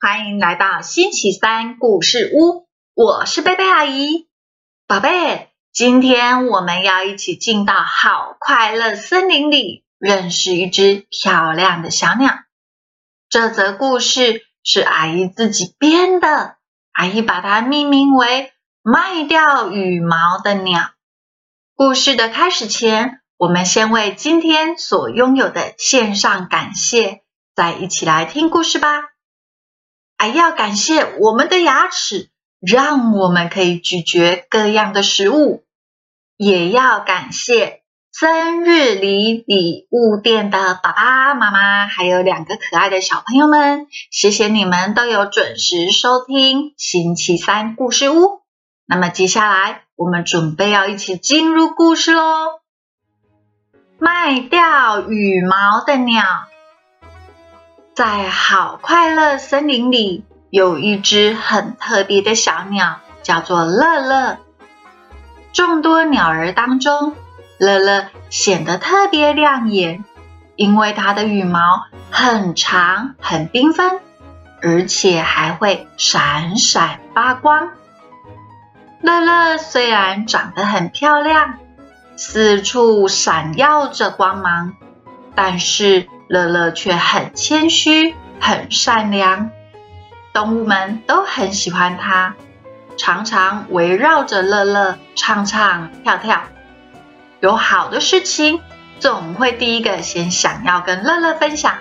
欢迎来到星期三故事屋，我是贝贝阿姨。宝贝，今天我们要一起进到好快乐森林里，认识一只漂亮的小鸟。这则故事是阿姨自己编的，阿姨把它命名为“卖掉羽毛的鸟”。故事的开始前，我们先为今天所拥有的献上感谢，再一起来听故事吧。还要感谢我们的牙齿，让我们可以咀嚼各样的食物；也要感谢生日礼礼物店的爸爸妈妈，还有两个可爱的小朋友们。谢谢你们都有准时收听星期三故事屋。那么接下来，我们准备要一起进入故事喽。卖掉羽毛的鸟。在好快乐森林里，有一只很特别的小鸟，叫做乐乐。众多鸟儿当中，乐乐显得特别亮眼，因为它的羽毛很长、很缤纷，而且还会闪闪发光。乐乐虽然长得很漂亮，四处闪耀着光芒，但是。乐乐却很谦虚，很善良，动物们都很喜欢它，常常围绕着乐乐唱唱跳跳。有好的事情，总会第一个先想要跟乐乐分享。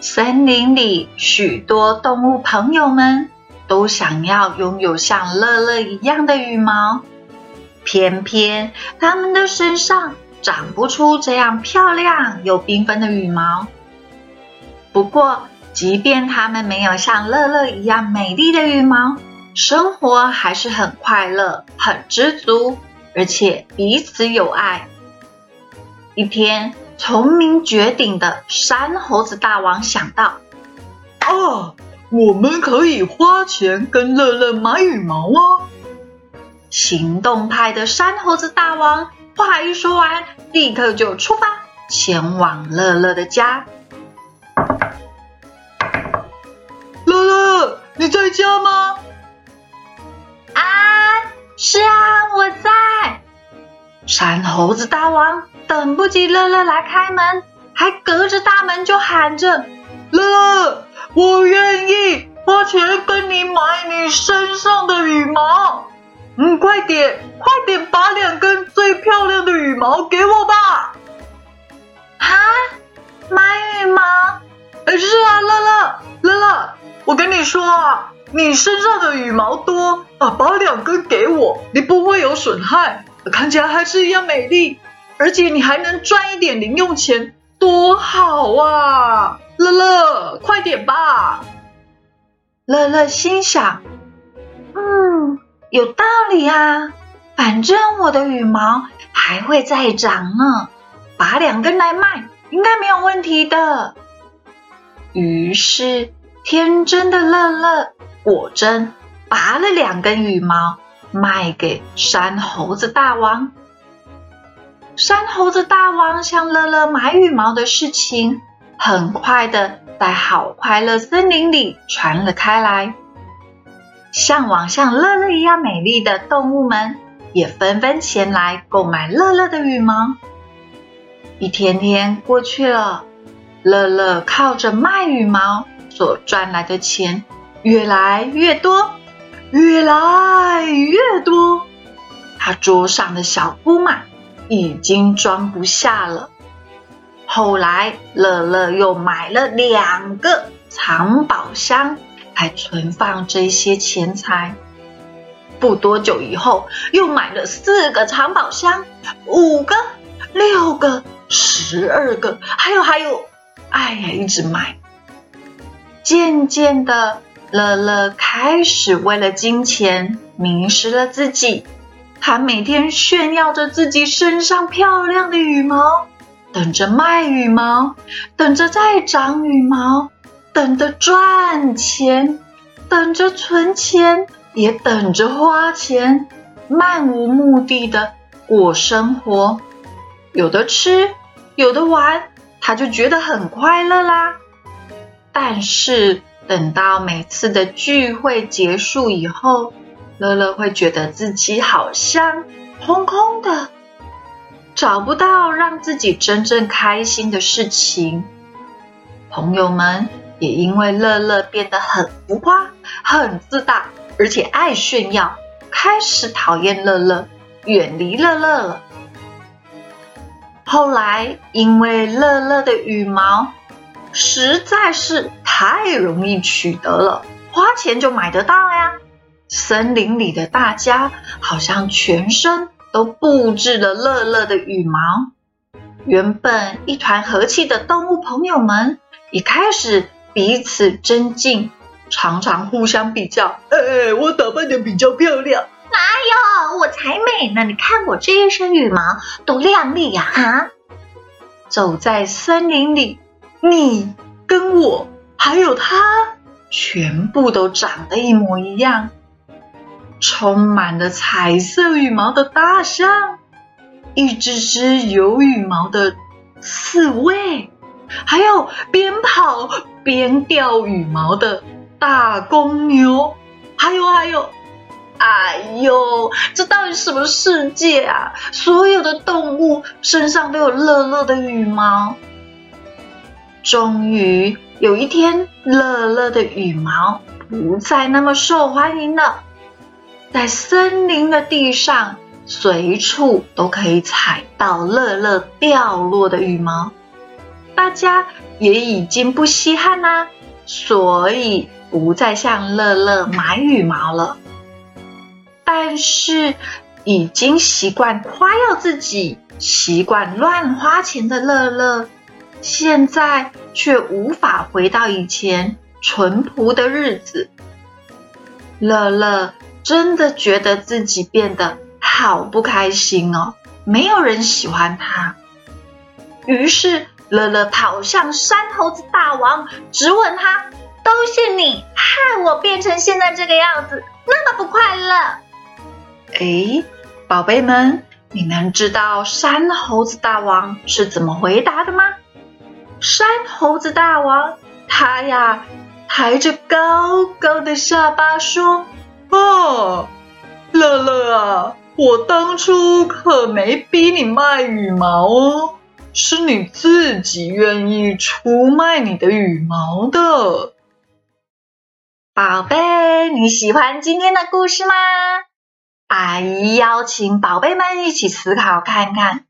森林里许多动物朋友们都想要拥有像乐乐一样的羽毛，偏偏他们的身上。长不出这样漂亮又缤纷的羽毛。不过，即便它们没有像乐乐一样美丽的羽毛，生活还是很快乐、很知足，而且彼此有爱。一天，聪明绝顶的山猴子大王想到：“啊，我们可以花钱跟乐乐买羽毛啊！”行动派的山猴子大王。话一说完，立刻就出发，前往乐乐的家。乐乐，你在家吗？啊，是啊，我在。山猴子大王等不及乐乐来开门，还隔着大门就喊着：“乐乐，我愿意花钱跟你买你身上的羽毛。”嗯，快点，快点把两根最漂亮的羽毛给我吧！啊，买羽毛？哎，是啊，乐乐，乐乐，我跟你说啊，你身上的羽毛多啊，把两根给我，你不会有损害，看起来还是一样美丽，而且你还能赚一点零用钱，多好啊！乐乐，快点吧！乐乐心想，嗯。有道理啊，反正我的羽毛还会再长呢，拔两根来卖应该没有问题的。于是，天真的乐乐果真拔了两根羽毛卖给山猴子大王。山猴子大王向乐乐买羽毛的事情，很快的在好快乐森林里传了开来。向往像乐乐一样美丽的动物们，也纷纷前来购买乐乐的羽毛。一天天过去了，乐乐靠着卖羽毛所赚来的钱越来越多，越来越多。他桌上的小铺满已经装不下了。后来，乐乐又买了两个藏宝箱。还存放这些钱财。不多久以后，又买了四个藏宝箱，五个、六个、十二个，还有还有，哎呀，一直买。渐渐的，乐乐开始为了金钱迷失了自己。他每天炫耀着自己身上漂亮的羽毛，等着卖羽毛，等着再长羽毛。等着赚钱，等着存钱，也等着花钱，漫无目的的过生活，有的吃，有的玩，他就觉得很快乐啦。但是等到每次的聚会结束以后，乐乐会觉得自己好像空空的，找不到让自己真正开心的事情。朋友们也因为乐乐变得很浮夸、很自大，而且爱炫耀，开始讨厌乐乐，远离乐乐了。后来，因为乐乐的羽毛实在是太容易取得了，花钱就买得到呀。森林里的大家好像全身都布置了乐乐的羽毛。原本一团和气的动物朋友们，也开始彼此争竞，常常互相比较。哎，我打扮的比较漂亮。哪有，我才美呢！你看我这一身羽毛多亮丽呀！啊，走在森林里，你跟我还有他，全部都长得一模一样。充满了彩色羽毛的大象，一只只有羽毛的刺猬，还有边跑边掉羽毛的大公牛，还有还有。哎呦，这到底什么世界啊？所有的动物身上都有乐乐的羽毛。终于有一天，乐乐的羽毛不再那么受欢迎了，在森林的地上，随处都可以踩到乐乐掉落的羽毛。大家也已经不稀罕啦，所以不再向乐乐买羽毛了。但是，已经习惯夸耀自己、习惯乱花钱的乐乐，现在却无法回到以前淳朴的日子。乐乐真的觉得自己变得好不开心哦，没有人喜欢他。于是，乐乐跑向山猴子大王，质问他：“都是你害我变成现在这个样子，那么不快乐。”哎，宝贝们，你们知道山猴子大王是怎么回答的吗？山猴子大王他呀，抬着高高的下巴说：“哦，乐乐啊，我当初可没逼你卖羽毛哦，是你自己愿意出卖你的羽毛的。”宝贝，你喜欢今天的故事吗？阿姨邀请宝贝们一起思考看看：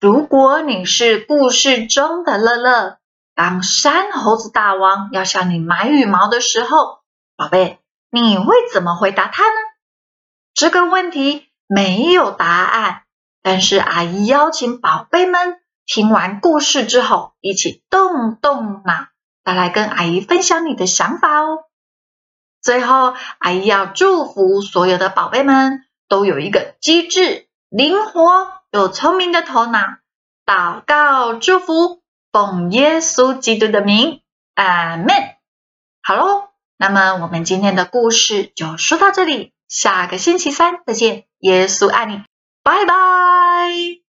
如果你是故事中的乐乐，当山猴子大王要向你买羽毛的时候，宝贝，你会怎么回答他呢？这个问题没有答案，但是阿姨邀请宝贝们听完故事之后，一起动动脑，再来跟阿姨分享你的想法哦。最后，阿姨要祝福所有的宝贝们。都有一个机智、灵活又聪明的头脑。祷告、祝福，奉耶稣基督的名，阿门。好喽，那么我们今天的故事就说到这里，下个星期三再见。耶稣爱你，拜拜。